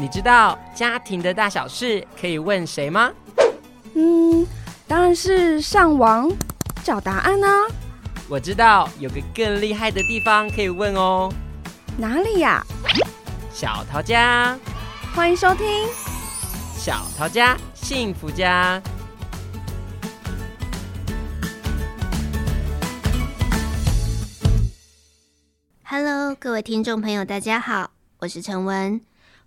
你知道家庭的大小事可以问谁吗？嗯，当然是上网找答案啊。我知道有个更厉害的地方可以问哦。哪里呀？小桃家，欢迎收听小桃家幸福家。Hello，各位听众朋友，大家好，我是陈文。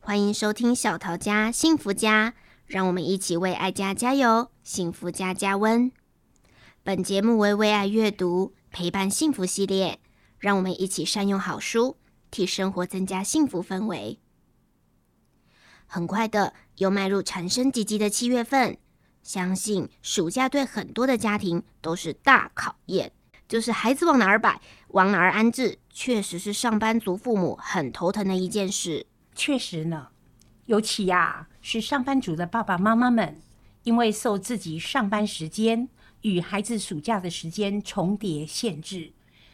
欢迎收听小桃家幸福家，让我们一起为爱家加油，幸福家加温。本节目为为爱阅读陪伴幸福系列，让我们一起善用好书，替生活增加幸福氛围。很快的，又迈入产生积极的七月份，相信暑假对很多的家庭都是大考验，就是孩子往哪儿摆，往哪儿安置，确实是上班族父母很头疼的一件事。确实呢，尤其呀、啊、是上班族的爸爸妈妈们，因为受自己上班时间与孩子暑假的时间重叠限制，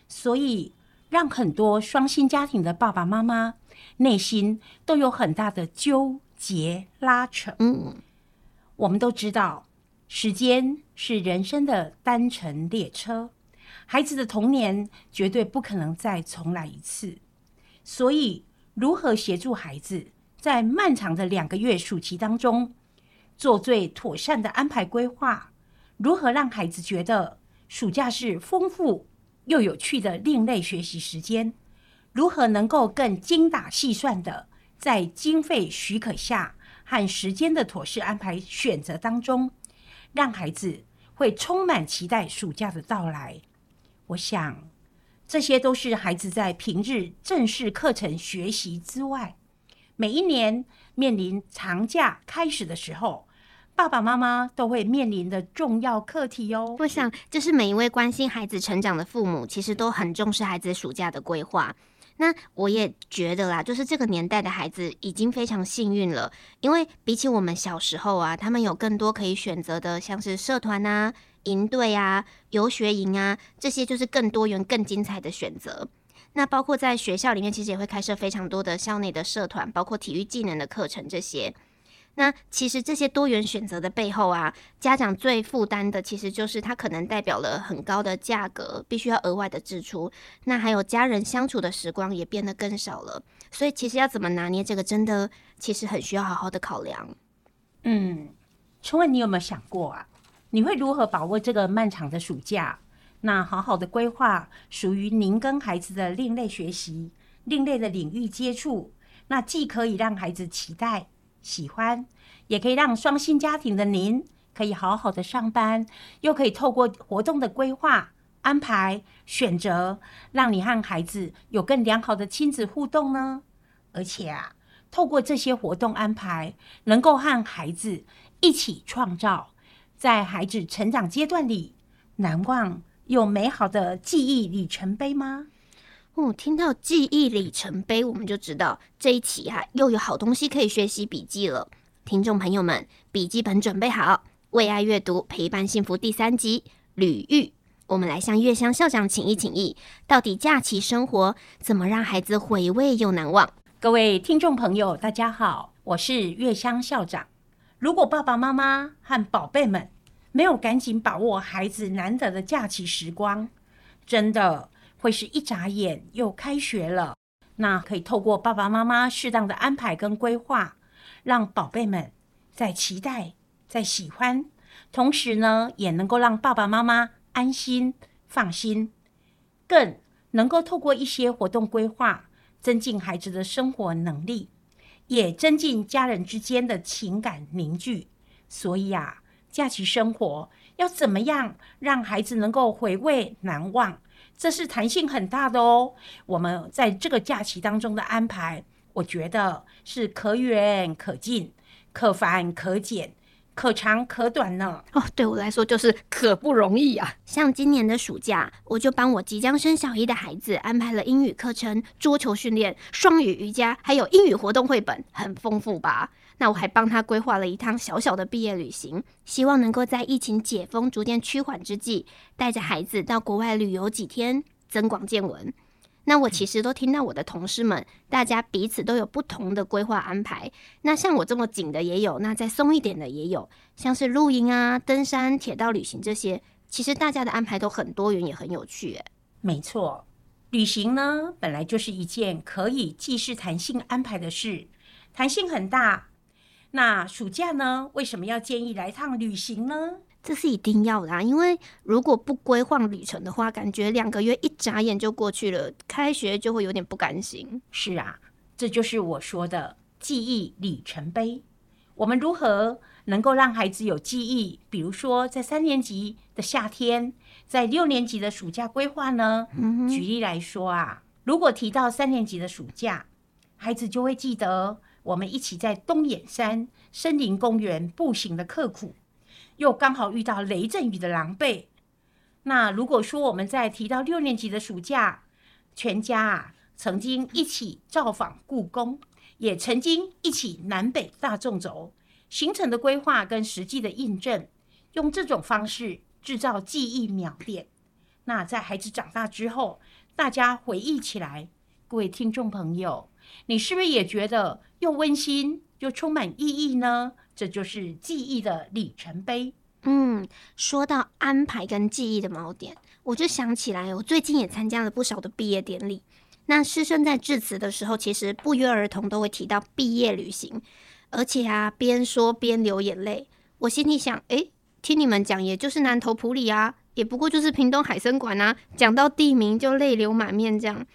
所以让很多双薪家庭的爸爸妈妈内心都有很大的纠结拉扯。嗯，我们都知道，时间是人生的单程列车，孩子的童年绝对不可能再重来一次，所以。如何协助孩子在漫长的两个月暑期当中做最妥善的安排规划？如何让孩子觉得暑假是丰富又有趣的另类学习时间？如何能够更精打细算的在经费许可下和时间的妥适安排选择当中，让孩子会充满期待暑假的到来？我想。这些都是孩子在平日正式课程学习之外，每一年面临长假开始的时候，爸爸妈妈都会面临的重要课题哦。我想，就是每一位关心孩子成长的父母，其实都很重视孩子暑假的规划。那我也觉得啦，就是这个年代的孩子已经非常幸运了，因为比起我们小时候啊，他们有更多可以选择的，像是社团啊。营队啊，游学营啊，这些就是更多元、更精彩的选择。那包括在学校里面，其实也会开设非常多的校内的社团，包括体育技能的课程这些。那其实这些多元选择的背后啊，家长最负担的其实就是它可能代表了很高的价格，必须要额外的支出。那还有家人相处的时光也变得更少了。所以其实要怎么拿捏这个，真的其实很需要好好的考量。嗯，请问你有没有想过啊？你会如何把握这个漫长的暑假？那好好的规划属于您跟孩子的另类学习、另类的领域接触，那既可以让孩子期待、喜欢，也可以让双薪家庭的您可以好好的上班，又可以透过活动的规划、安排、选择，让你和孩子有更良好的亲子互动呢？而且啊，透过这些活动安排，能够和孩子一起创造。在孩子成长阶段里，难忘又美好的记忆里程碑吗？哦，听到记忆里程碑，我们就知道这一期啊又有好东西可以学习笔记了。听众朋友们，笔记本准备好，为爱阅读陪伴幸福第三集旅育，我们来向月香校长请益请益，到底假期生活怎么让孩子回味又难忘？各位听众朋友，大家好，我是月香校长。如果爸爸妈妈和宝贝们没有赶紧把握孩子难得的假期时光，真的会是一眨眼又开学了。那可以透过爸爸妈妈适当的安排跟规划，让宝贝们在期待、在喜欢，同时呢，也能够让爸爸妈妈安心放心，更能够透过一些活动规划，增进孩子的生活能力。也增进家人之间的情感凝聚，所以啊，假期生活要怎么样让孩子能够回味难忘？这是弹性很大的哦。我们在这个假期当中的安排，我觉得是可远可近，可繁可简。可长可短呢？哦，对我来说就是可不容易啊。像今年的暑假，我就帮我即将升小一的孩子安排了英语课程、桌球训练、双语瑜伽，还有英语活动绘本，很丰富吧？那我还帮他规划了一趟小小的毕业旅行，希望能够在疫情解封逐渐趋缓之际，带着孩子到国外旅游几天，增广见闻。那我其实都听到我的同事们，大家彼此都有不同的规划安排。那像我这么紧的也有，那再松一点的也有，像是露营啊、登山、铁道旅行这些，其实大家的安排都很多元，也很有趣。哎，没错，旅行呢本来就是一件可以既是弹性安排的事，弹性很大。那暑假呢，为什么要建议来趟旅行呢？这是一定要的啊，因为如果不规划旅程的话，感觉两个月一眨眼就过去了，开学就会有点不甘心。是啊，这就是我说的记忆里程碑。我们如何能够让孩子有记忆？比如说，在三年级的夏天，在六年级的暑假规划呢？嗯哼。举例来说啊，如果提到三年级的暑假，孩子就会记得我们一起在东眼山森林公园步行的刻苦。又刚好遇到雷阵雨的狼狈。那如果说我们在提到六年级的暑假，全家啊曾经一起造访故宫，也曾经一起南北大纵走，行程的规划跟实际的印证，用这种方式制造记忆秒点。那在孩子长大之后，大家回忆起来，各位听众朋友，你是不是也觉得又温馨又充满意义呢？这就是记忆的里程碑。嗯，说到安排跟记忆的锚点，我就想起来，我最近也参加了不少的毕业典礼。那师生在致辞的时候，其实不约而同都会提到毕业旅行，而且啊，边说边流眼泪。我心里想，诶，听你们讲，也就是南投埔里啊，也不过就是屏东海生馆啊，讲到地名就泪流满面这样。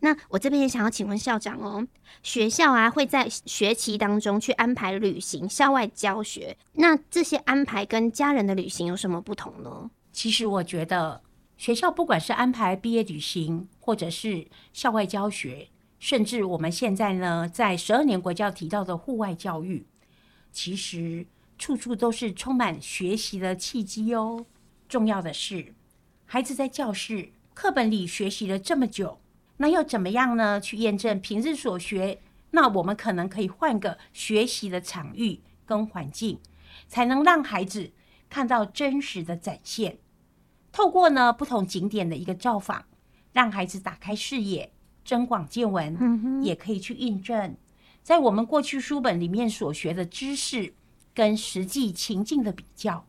那我这边也想要请问校长哦，学校啊会在学期当中去安排旅行、校外教学，那这些安排跟家人的旅行有什么不同呢？其实我觉得学校不管是安排毕业旅行，或者是校外教学，甚至我们现在呢在十二年国教提到的户外教育，其实处处都是充满学习的契机哦。重要的是，孩子在教室课本里学习了这么久。那要怎么样呢？去验证平日所学，那我们可能可以换个学习的场域跟环境，才能让孩子看到真实的展现。透过呢不同景点的一个造访，让孩子打开视野，增广见闻，嗯，也可以去印证，在我们过去书本里面所学的知识跟实际情境的比较，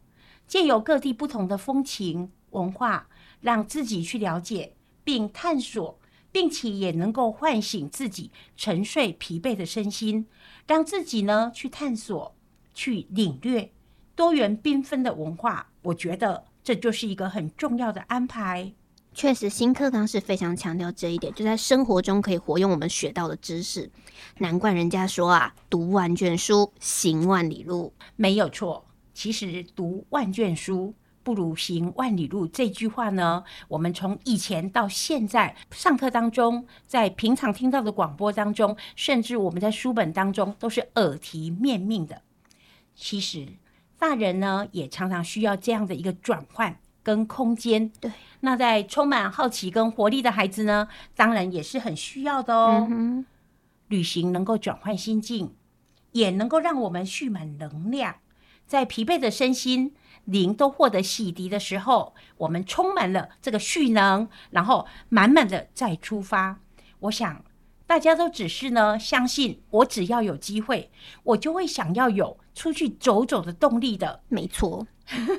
借由各地不同的风情文化，让自己去了解并探索。并且也能够唤醒自己沉睡疲惫的身心，让自己呢去探索、去领略多元缤纷的文化。我觉得这就是一个很重要的安排。确实，新课纲是非常强调这一点，就在生活中可以活用我们学到的知识。难怪人家说啊，读万卷书，行万里路。没有错，其实读万卷书。不如行万里路这句话呢，我们从以前到现在上课当中，在平常听到的广播当中，甚至我们在书本当中都是耳提面命的。其实大人呢也常常需要这样的一个转换跟空间。对，那在充满好奇跟活力的孩子呢，当然也是很需要的哦。嗯、旅行能够转换心境，也能够让我们蓄满能量，在疲惫的身心。灵都获得洗涤的时候，我们充满了这个蓄能，然后满满的再出发。我想大家都只是呢，相信我只要有机会，我就会想要有出去走走的动力的。没错，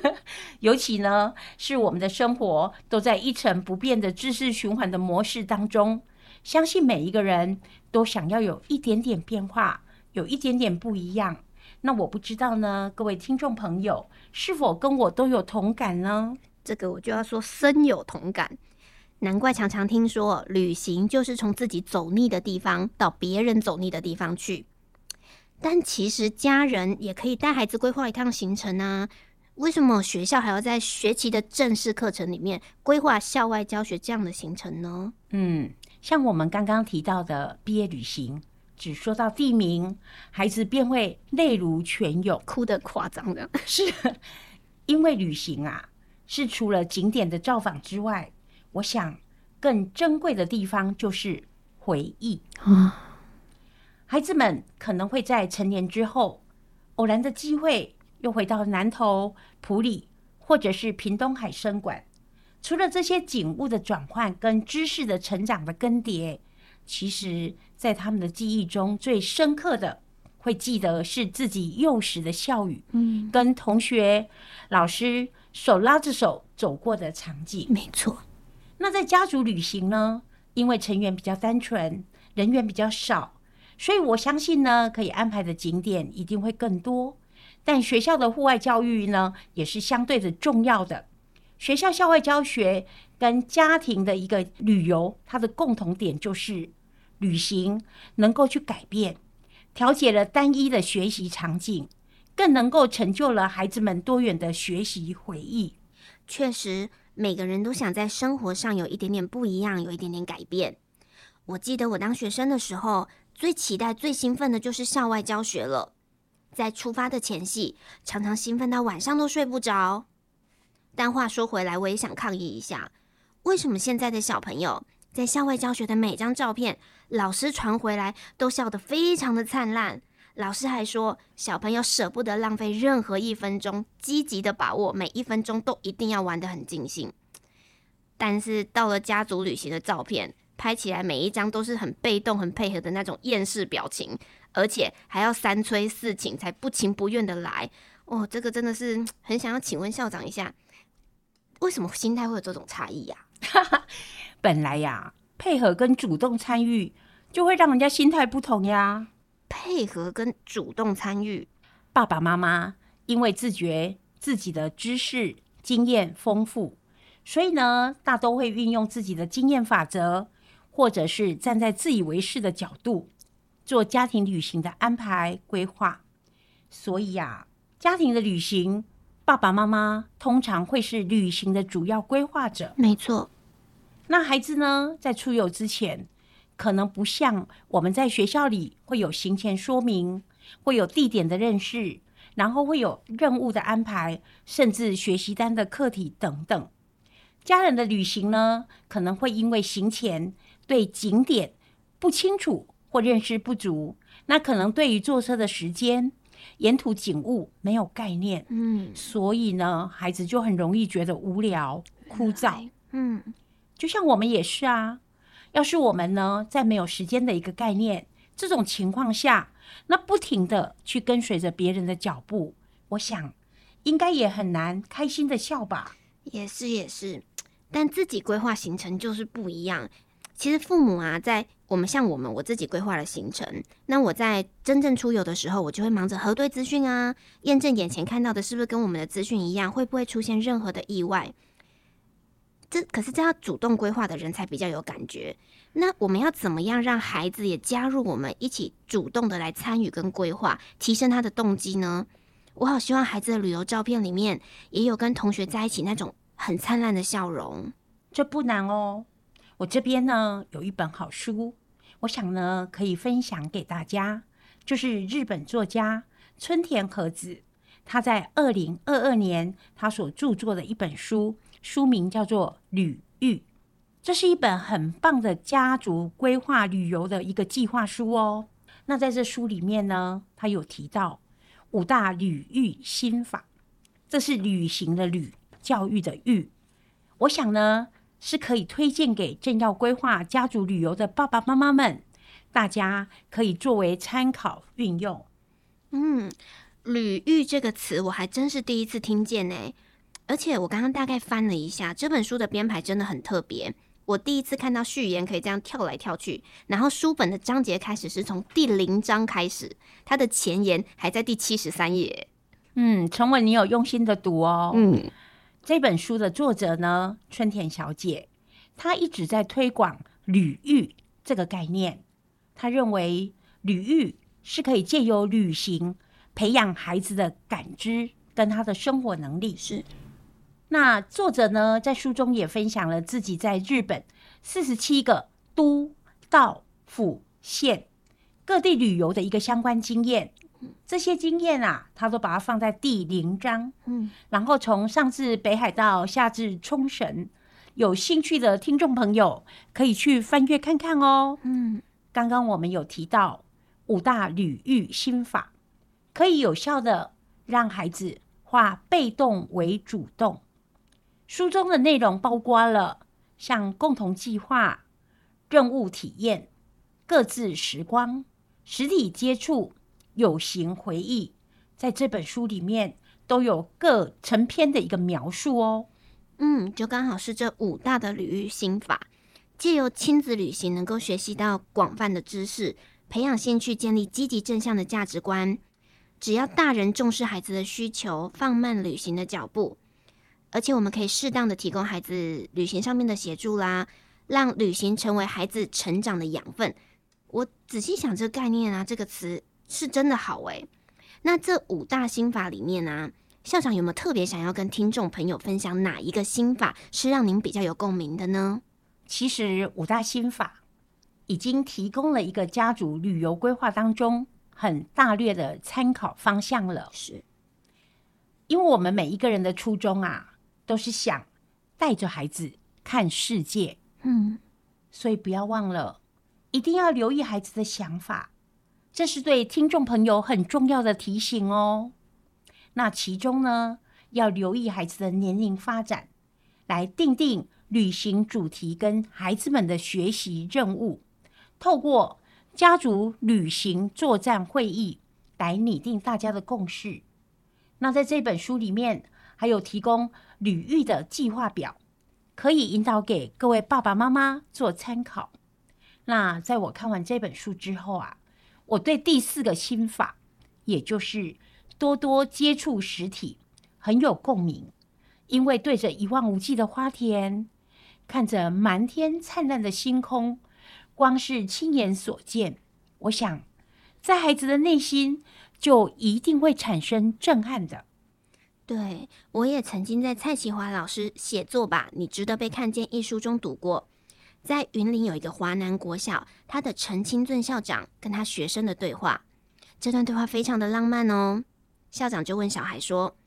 尤其呢是我们的生活都在一成不变的知识循环的模式当中，相信每一个人都想要有一点点变化，有一点点不一样。那我不知道呢，各位听众朋友是否跟我都有同感呢？这个我就要说深有同感。难怪常常听说，旅行就是从自己走腻的地方到别人走腻的地方去。但其实家人也可以带孩子规划一趟行程啊。为什么学校还要在学期的正式课程里面规划校外教学这样的行程呢？嗯，像我们刚刚提到的毕业旅行。只说到地名，孩子便会泪如泉涌，哭得夸张的。是，因为旅行啊，是除了景点的造访之外，我想更珍贵的地方就是回忆啊。孩子们可能会在成年之后，偶然的机会又回到南投埔里，或者是屏东海生馆，除了这些景物的转换跟知识的成长的更迭，其实在他们的记忆中最深刻的，会记得是自己幼时的笑语，嗯，跟同学、老师手拉着手走过的场景。没错。那在家族旅行呢？因为成员比较单纯，人员比较少，所以我相信呢，可以安排的景点一定会更多。但学校的户外教育呢，也是相对的重要的。学校校外教学跟家庭的一个旅游，它的共同点就是旅行能够去改变，调节了单一的学习场景，更能够成就了孩子们多元的学习回忆。确实。每个人都想在生活上有一点点不一样，有一点点改变。我记得我当学生的时候，最期待、最兴奋的就是校外教学了。在出发的前夕，常常兴奋到晚上都睡不着。但话说回来，我也想抗议一下：为什么现在的小朋友在校外教学的每张照片，老师传回来都笑得非常的灿烂？老师还说，小朋友舍不得浪费任何一分钟，积极的把握每一分钟，都一定要玩得很尽兴。但是到了家族旅行的照片，拍起来每一张都是很被动、很配合的那种厌世表情，而且还要三催四请才不情不愿的来。哦，这个真的是很想要请问校长一下，为什么心态会有这种差异呀？本来呀，配合跟主动参与就会让人家心态不同呀。配合跟主动参与，爸爸妈妈因为自觉自己的知识经验丰富，所以呢，大都会运用自己的经验法则，或者是站在自以为是的角度做家庭旅行的安排规划。所以呀，家庭的旅行，爸爸妈妈通常会是旅行的主要规划者。没错。那孩子呢，在出游之前，可能不像我们在学校里会有行前说明，会有地点的认识，然后会有任务的安排，甚至学习单的课题等等。家人的旅行呢，可能会因为行前对景点不清楚或认识不足，那可能对于坐车的时间、沿途景物没有概念，嗯，所以呢，孩子就很容易觉得无聊、枯燥，嗯，就像我们也是啊。要是我们呢，在没有时间的一个概念这种情况下，那不停的去跟随着别人的脚步，我想应该也很难开心的笑吧。也是也是，但自己规划行程就是不一样。其实父母啊，在我们像我们我自己规划了行程，那我在真正出游的时候，我就会忙着核对资讯啊，验证眼前看到的是不是跟我们的资讯一样，会不会出现任何的意外。这可是这样主动规划的人才比较有感觉。那我们要怎么样让孩子也加入我们一起主动的来参与跟规划，提升他的动机呢？我好希望孩子的旅游照片里面也有跟同学在一起那种很灿烂的笑容。这不难哦。我这边呢有一本好书，我想呢可以分享给大家，就是日本作家村田和子他在二零二二年他所著作的一本书。书名叫做《旅遇》，这是一本很棒的家族规划旅游的一个计划书哦。那在这书里面呢，他有提到五大旅遇心法，这是旅行的旅，教育的育。我想呢，是可以推荐给正要规划家族旅游的爸爸妈妈们，大家可以作为参考运用。嗯，旅遇这个词我还真是第一次听见呢。而且我刚刚大概翻了一下这本书的编排，真的很特别。我第一次看到序言可以这样跳来跳去，然后书本的章节开始是从第零章开始，它的前言还在第七十三页。嗯，陈文，你有用心的读哦。嗯，这本书的作者呢，春田小姐，她一直在推广旅遇这个概念。她认为旅遇是可以借由旅行培养孩子的感知跟他的生活能力。是。那作者呢，在书中也分享了自己在日本四十七个都道府县各地旅游的一个相关经验。这些经验啊，他都把它放在第零章。嗯，然后从上至北海道，下至冲绳，有兴趣的听众朋友可以去翻阅看看哦。嗯，刚刚我们有提到五大旅域心法，可以有效的让孩子化被动为主动。书中的内容包括了像共同计划、任务体验、各自时光、实体接触、有形回忆，在这本书里面都有各成篇的一个描述哦。嗯，就刚好是这五大的旅育心法，借由亲子旅行，能够学习到广泛的知识，培养兴趣，建立积极正向的价值观。只要大人重视孩子的需求，放慢旅行的脚步，而且我们可以适当的提供孩子旅行上面的协助啦，让旅行成为孩子成长的养分。我仔细想这个概念啊，这个词是真的好诶。那这五大心法里面呢、啊？校长有没有特别想要跟听众朋友分享哪一个心法是让您比较有共鸣的呢？其实五大心法已经提供了一个家族旅游规划当中很大略的参考方向了。是，因为我们每一个人的初衷啊，都是想带着孩子看世界，嗯，所以不要忘了，一定要留意孩子的想法，这是对听众朋友很重要的提醒哦。那其中呢，要留意孩子的年龄发展，来定定旅行主题跟孩子们的学习任务，透过家族旅行作战会议来拟定大家的共识。那在这本书里面，还有提供旅育的计划表，可以引导给各位爸爸妈妈做参考。那在我看完这本书之后啊，我对第四个心法，也就是。多多接触实体，很有共鸣。因为对着一望无际的花田，看着满天灿烂的星空，光是亲眼所见，我想在孩子的内心就一定会产生震撼的。对，我也曾经在蔡其华老师写作吧，你值得被看见一书中读过，在云林有一个华南国小，他的陈清俊校长跟他学生的对话，这段对话非常的浪漫哦。校长就问小孩说：“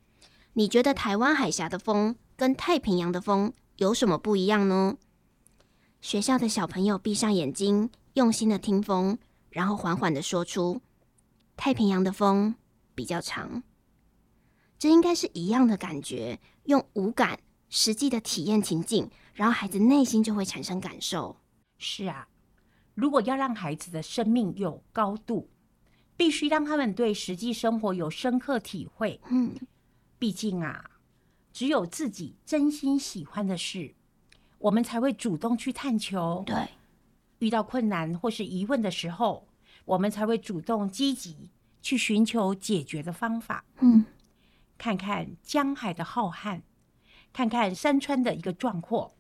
你觉得台湾海峡的风跟太平洋的风有什么不一样呢？”学校的小朋友闭上眼睛，用心的听风，然后缓缓的说出：“太平洋的风比较长。”这应该是一样的感觉，用五感实际的体验情境，然后孩子内心就会产生感受。是啊，如果要让孩子的生命有高度。必须让他们对实际生活有深刻体会。嗯，毕竟啊，只有自己真心喜欢的事，我们才会主动去探求。对，遇到困难或是疑问的时候，我们才会主动积极去寻求解决的方法。嗯，看看江海的浩瀚，看看山川的一个壮阔，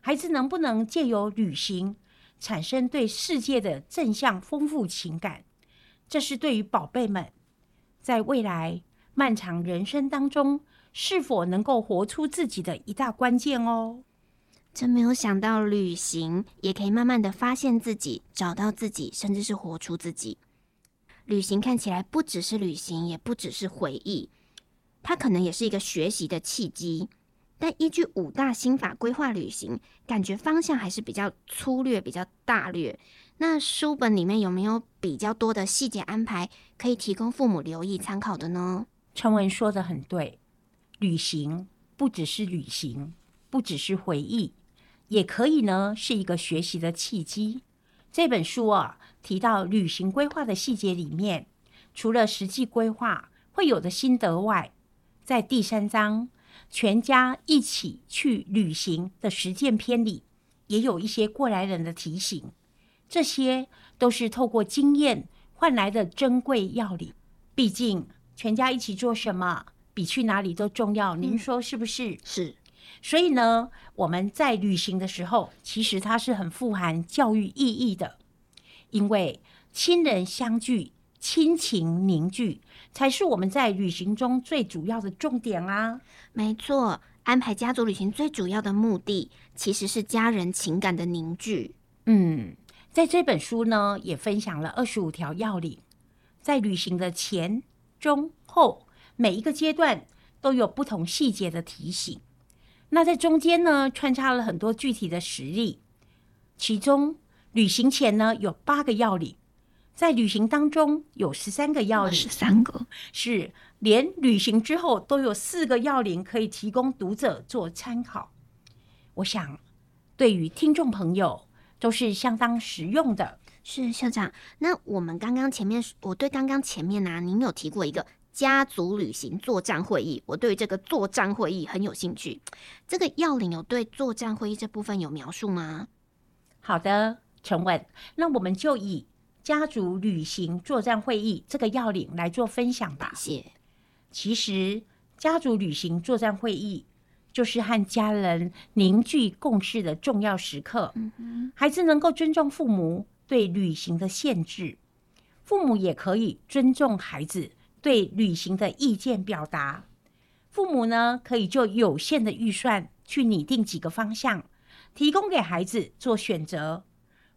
孩子能不能借由旅行，产生对世界的正向丰富情感？这是对于宝贝们在未来漫长人生当中，是否能够活出自己的一大关键哦。真没有想到，旅行也可以慢慢的发现自己，找到自己，甚至是活出自己。旅行看起来不只是旅行，也不只是回忆，它可能也是一个学习的契机。但依据五大心法规划旅行，感觉方向还是比较粗略，比较大略。那书本里面有没有比较多的细节安排，可以提供父母留意参考的呢？陈文说得很对，旅行不只是旅行，不只是回忆，也可以呢是一个学习的契机。这本书啊提到旅行规划的细节里面，除了实际规划会有的心得外，在第三章全家一起去旅行的实践篇里，也有一些过来人的提醒。这些都是透过经验换来的珍贵要领。毕竟全家一起做什么，比去哪里都重要。您说是不是？嗯，是。所以呢，我们在旅行的时候，其实它是很富含教育意义的。因为亲人相聚、亲情凝聚，才是我们在旅行中最主要的重点啊。没错，安排家族旅行最主要的目的，其实是家人情感的凝聚。嗯。在这本书呢，也分享了二十五条要领，在旅行的前、中、后每一个阶段都有不同细节的提醒。那在中间呢，穿插了很多具体的实例。其中，旅行前呢有八个要领，在旅行当中有十三个要领，十三个是连旅行之后都有四个要领可以提供读者做参考。我想，对于听众朋友都是相当实用的。是校长，那我们刚刚前面，我对刚刚前面呢、啊，您有提过一个家族旅行作战会议，我对这个作战会议很有兴趣。这个要领有对作战会议这部分有描述吗？好的，陈文，那我们就以。家族旅行作战会议这个要领来做分享吧。谢谢。其实，家族旅行作战会议就是和家人凝聚共识的重要时刻。嗯哼。孩子能够尊重父母对旅行的限制，父母也可以尊重孩子对旅行的意见表达。父母呢，可以就有限的预算去拟定几个方向，提供给孩子做选择。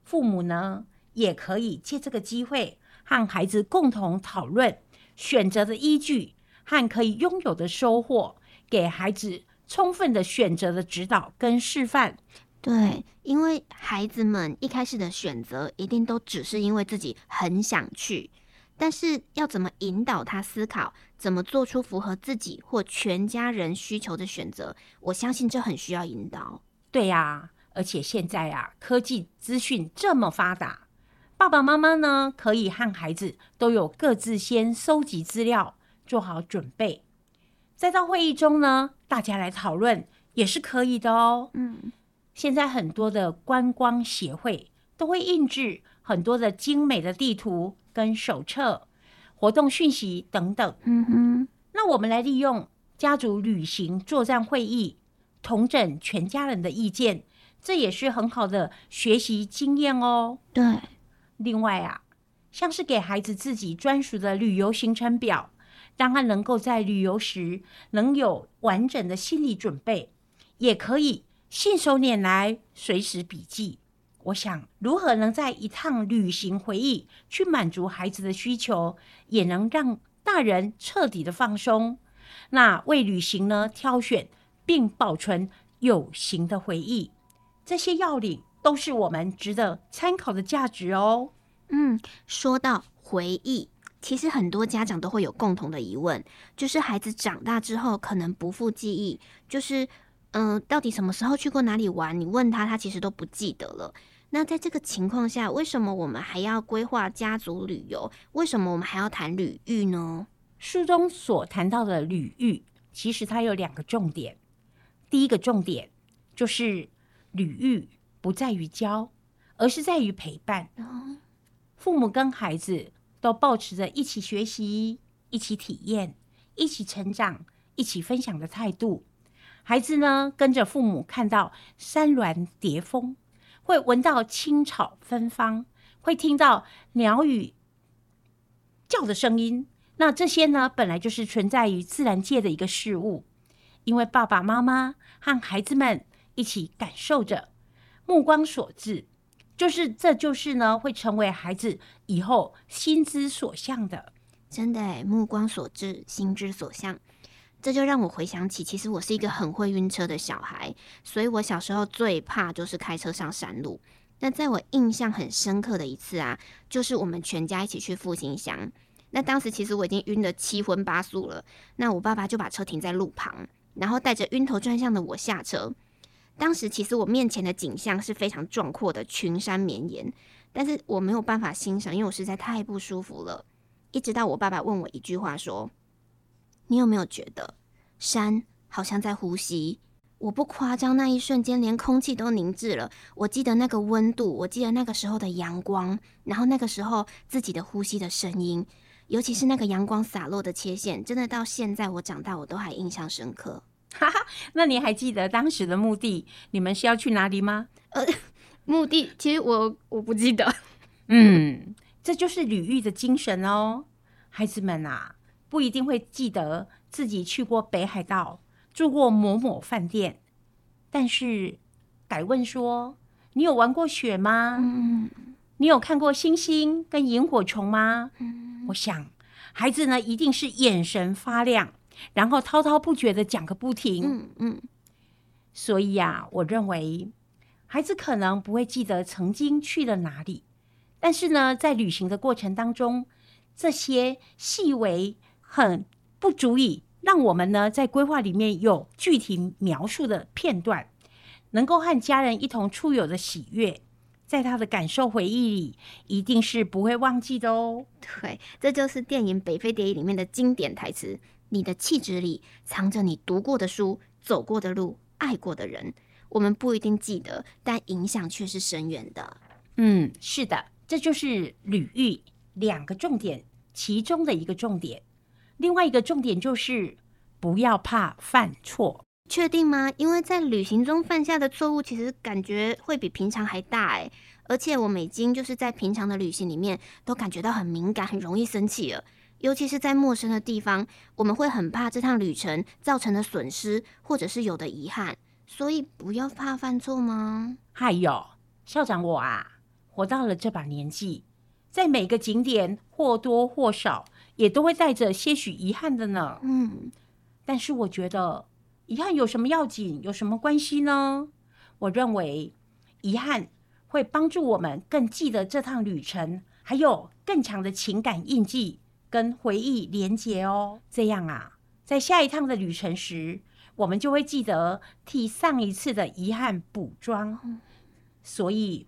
父母呢，也可以借这个机会和孩子共同讨论选择的依据和可以拥有的收获，给孩子充分的选择的指导跟示范。对，因为孩子们一开始的选择一定都只是因为自己很想去，但是要怎么引导他思考，怎么做出符合自己或全家人需求的选择，我相信这很需要引导。对呀，而且现在啊，科技资讯这么发达。爸爸妈妈呢，可以和孩子都有各自先收集资料，做好准备，再到会议中呢，大家来讨论也是可以的哦。嗯，现在很多的观光协会都会印制很多的精美的地图跟手册、活动讯息等等。嗯哼，那我们来利用家族旅行作战会议，统整全家人的意见，这也是很好的学习经验哦。对。另外啊，像是给孩子自己专属的旅游行程表，让他能够在旅游时能有完整的心理准备，也可以信手拈来，随时笔记。我想，如何能在一趟旅行回忆去满足孩子的需求，也能让大人彻底的放松。那为旅行呢，挑选并保存有形的回忆，这些要领。都是我们值得参考的价值哦。嗯，说到回忆，其实很多家长都会有共同的疑问，就是孩子长大之后可能不复记忆，就是嗯、呃，到底什么时候去过哪里玩？你问他，他其实都不记得了。那在这个情况下，为什么我们还要规划家族旅游？为什么我们还要谈旅育呢？书中所谈到的旅育，其实它有两个重点。第一个重点就是旅育。不在于教，而是在于陪伴。父母跟孩子都保持着一起学习、一起体验、一起成长、一起分享的态度。孩子呢，跟着父母看到山峦叠峰，会闻到青草芬芳，会听到鸟语叫的声音。那这些呢，本来就是存在于自然界的一个事物，因为爸爸妈妈和孩子们一起感受着。目光所至，就是这就是呢，会成为孩子以后心之所向的。真的，目光所至，心之所向，这就让我回想起，其实我是一个很会晕车的小孩，所以我小时候最怕就是开车上山路。那在我印象很深刻的一次啊，就是我们全家一起去复兴乡。那当时其实我已经晕得七荤八素了，那我爸爸就把车停在路旁，然后带着晕头转向的我下车。当时其实我面前的景象是非常壮阔的群山绵延，但是我没有办法欣赏，因为我实在太不舒服了。一直到我爸爸问我一句话说：“你有没有觉得山好像在呼吸？”我不夸张，那一瞬间连空气都凝滞了。我记得那个温度，我记得那个时候的阳光，然后那个时候自己的呼吸的声音，尤其是那个阳光洒落的切线，真的到现在我长大我都还印象深刻。哈哈，那你还记得当时的目的？你们是要去哪里吗？呃，目的其实我我不记得。嗯，这就是旅遇的精神哦。孩子们啊，不一定会记得自己去过北海道，住过某某饭店，但是改问说：你有玩过雪吗？嗯，你有看过星星跟萤火虫吗？嗯，我想孩子呢，一定是眼神发亮。然后滔滔不绝的讲个不停，嗯嗯，所以呀、啊，我认为孩子可能不会记得曾经去了哪里，但是呢，在旅行的过程当中，这些细微很不足以让我们呢在规划里面有具体描述的片段，能够和家人一同出游的喜悦，在他的感受回忆里，一定是不会忘记的哦。对，这就是电影《北非谍影》里面的经典台词：“你的气质里藏着你读过的书、走过的路、爱过的人。我们不一定记得，但影响却是深远的。”嗯，是的。这就是旅遇两个重点，其中的一个重点。另外一个重点就是不要怕犯错。确定吗？因为在旅行中犯下的错误，其实感觉会比平常还大哎。而且我们已经就是在平常的旅行里面都感觉到很敏感，很容易生气了。尤其是在陌生的地方，我们会很怕这趟旅程造成的损失，或者是有的遗憾。所以不要怕犯错吗？还有校长我啊。活到了这把年纪，在每个景点或多或少也都会带着些许遗憾的呢。嗯，但是我觉得遗憾有什么要紧，有什么关系呢？我认为遗憾会帮助我们更记得这趟旅程，还有更强的情感印记跟回忆连结哦。这样啊，在下一趟的旅程时，我们就会记得替上一次的遗憾补妆。嗯，所以。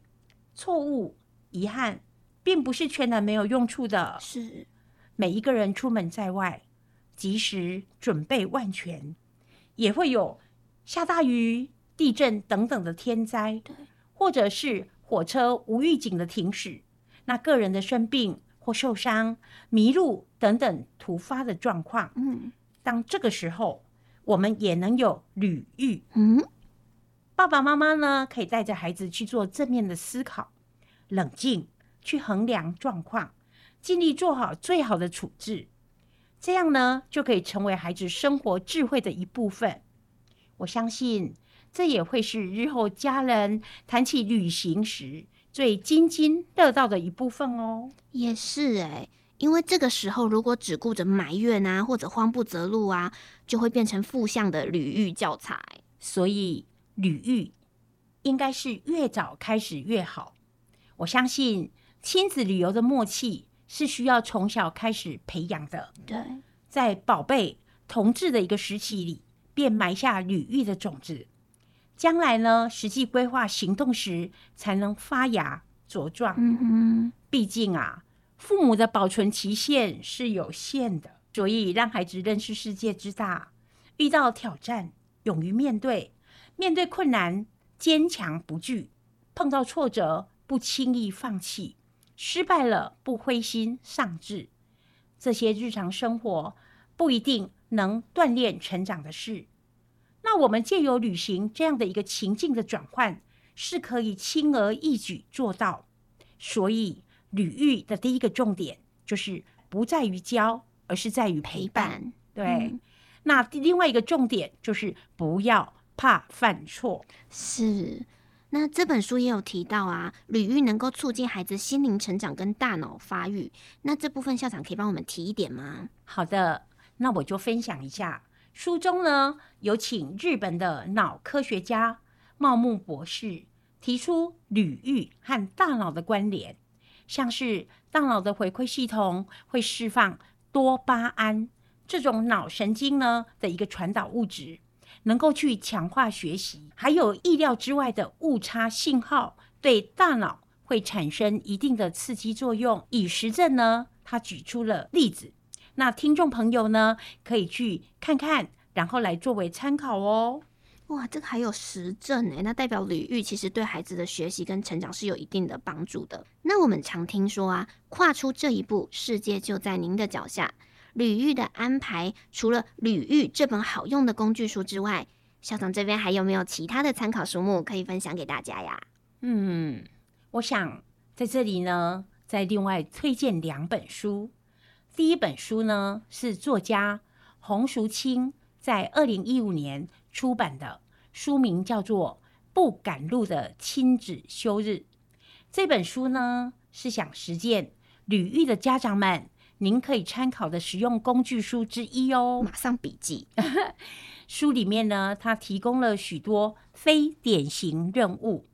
错误、遗憾，并不是全然没有用处的。是每一个人出门在外，及时准备万全，也会有下大雨、地震等等的天灾，对，或者是火车无预警的停驶，那个人的生病或受伤、迷路等等突发的状况。嗯，当这个时候，我们也能有旅遇。嗯。爸爸妈妈呢，可以带着孩子去做正面的思考，冷静去衡量状况，尽力做好最好的处置，这样呢，就可以成为孩子生活智慧的一部分。我相信，这也会是日后家人谈起旅行时最津津乐道的一部分哦。也是哎，因为这个时候如果只顾着埋怨啊，或者慌不择路啊，就会变成负向的旅遇教材。所以。旅遇应该是越早开始越好。我相信亲子旅游的默契是需要从小开始培养的。对，在宝贝同志的一个时期里，便埋下旅遇的种子，将来呢，实际规划行动时才能发芽茁壮。嗯哼，毕竟啊，父母的保存期限是有限的，所以让孩子认识世界之大，遇到挑战，勇于面对。面对困难，坚强不惧；碰到挫折，不轻易放弃；失败了，不灰心丧志。这些日常生活不一定能锻炼成长的事，那我们借由旅行这样的一个情境的转换，是可以轻而易举做到。所以，旅遇的第一个重点就是不在于教，而是在于陪伴。对，嗯。那另外一个重点就是不要。怕犯错是，那这本书也有提到啊，旅遇能够促进孩子心灵成长跟大脑发育。那这部分校长可以帮我们提一点吗？好的，那我就分享一下。书中呢，有请日本的脑科学家茂木博士提出旅遇和大脑的关联，像是大脑的回馈系统会释放多巴胺这种脑神经呢的一个传导物质。能够去强化学习，还有意料之外的误差信号，对大脑会产生一定的刺激作用。以实证呢，他举出了例子，那听众朋友呢，可以去看看，然后来作为参考哦。哇，这个还有实证诶，那代表旅遇其实对孩子的学习跟成长是有一定的帮助的。那我们常听说啊，跨出这一步，世界就在您的脚下。旅遇的安排，除了《旅遇》这本好用的工具书之外，校长这边还有没有其他的参考书目可以分享给大家呀？嗯，我想在这里呢，再另外推荐两本书。第一本书呢是作家洪淑清在二零一五年出版的，书名叫做《不赶路的亲子休日》。这本书呢是想实践旅遇的家长们。您可以参考的实用工具书之一哦，马上笔记。书里面呢，它提供了许多非典型任务，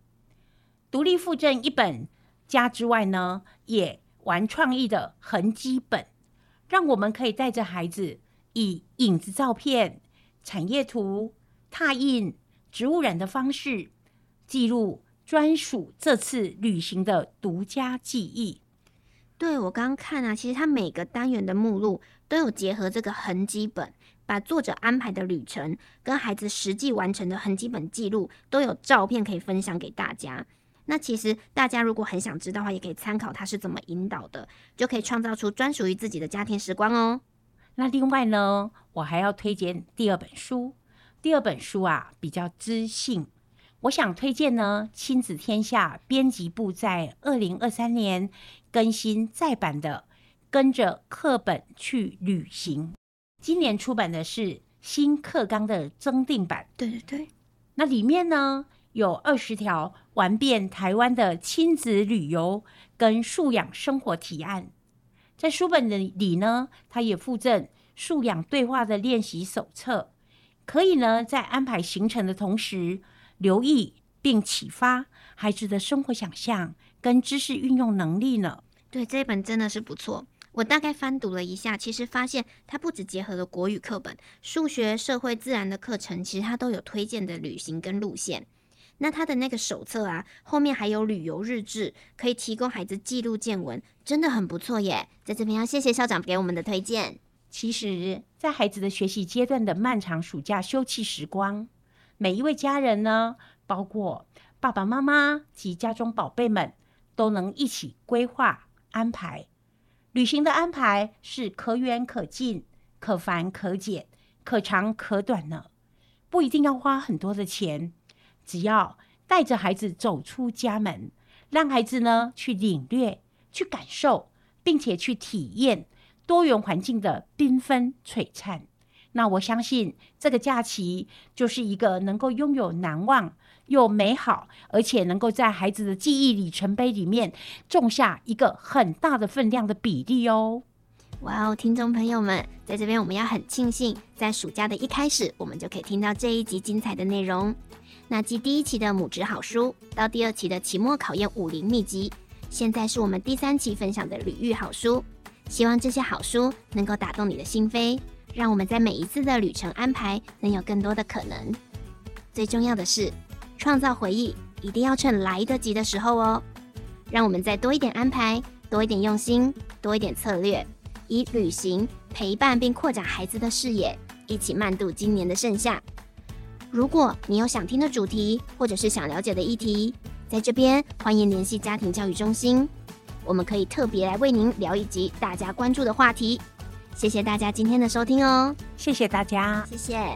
独立附赠一本家之外呢，也玩创意的痕迹本，让我们可以带着孩子以影子照片、产业图、拓印、植物染的方式，记录专属这次旅行的独家记忆。对，我刚刚看啊，其实它每个单元的目录都有结合这个痕迹本，把作者安排的旅程跟孩子实际完成的痕迹本记录都有照片可以分享给大家。那其实大家如果很想知道的话，也可以参考他是怎么引导的，就可以创造出专属于自己的家庭时光哦。那另外呢，我还要推荐第二本书。第二本书啊，比较知性。我想推荐呢，亲子天下编辑部在二零二三年更新再版的《跟着课本去旅行》，今年出版的是新课纲的增订版。对对对，那里面呢，有二十条玩遍台湾的亲子旅游跟素养生活提案。在书本里里呢，它也附赠素养对话的练习手册，可以呢在安排行程的同时，留意并启发孩子的生活想象跟知识运用能力呢？对，这一本真的是不错。我大概翻读了一下，其实发现它不只结合了国语课本、数学、社会、自然的课程，其实它都有推荐的旅行跟路线。那他的那个手册啊，后面还有旅游日志，可以提供孩子记录见闻，真的很不错耶。在这边要谢谢校长给我们的推荐。其实，在孩子的学习阶段的漫长暑假休憩时光。每一位家人呢，包括爸爸妈妈及家中宝贝们，都能一起规划安排旅行的安排，是可远可近、可繁可简、可长可短呢。不一定要花很多的钱，只要带着孩子走出家门，让孩子呢去领略、去感受，并且去体验多元环境的缤纷璀璨。那我相信这个假期就是一个能够拥有难忘又美好，而且能够在孩子的记忆里程碑里面种下一个很大的分量的比例哦。哇哦，听众朋友们，在这边我们要很庆幸，在暑假的一开始，我们就可以听到这一集精彩的内容。那继第一期的母职好书，到第二期的期末考验武林秘籍，现在是我们第三期分享的旅遇好书。希望这些好书能够打动你的心扉。让我们在每一次的旅程安排能有更多的可能。最重要的是，创造回忆一定要趁来得及的时候哦。让我们再多一点安排，多一点用心，多一点策略，以旅行陪伴并扩展孩子的视野，一起慢度今年的盛夏。如果你有想听的主题，或者是想了解的议题，在这边欢迎联系家庭教育中心，我们可以特别来为您聊一集大家关注的话题。谢谢大家今天的收听哦，谢谢大家，谢谢。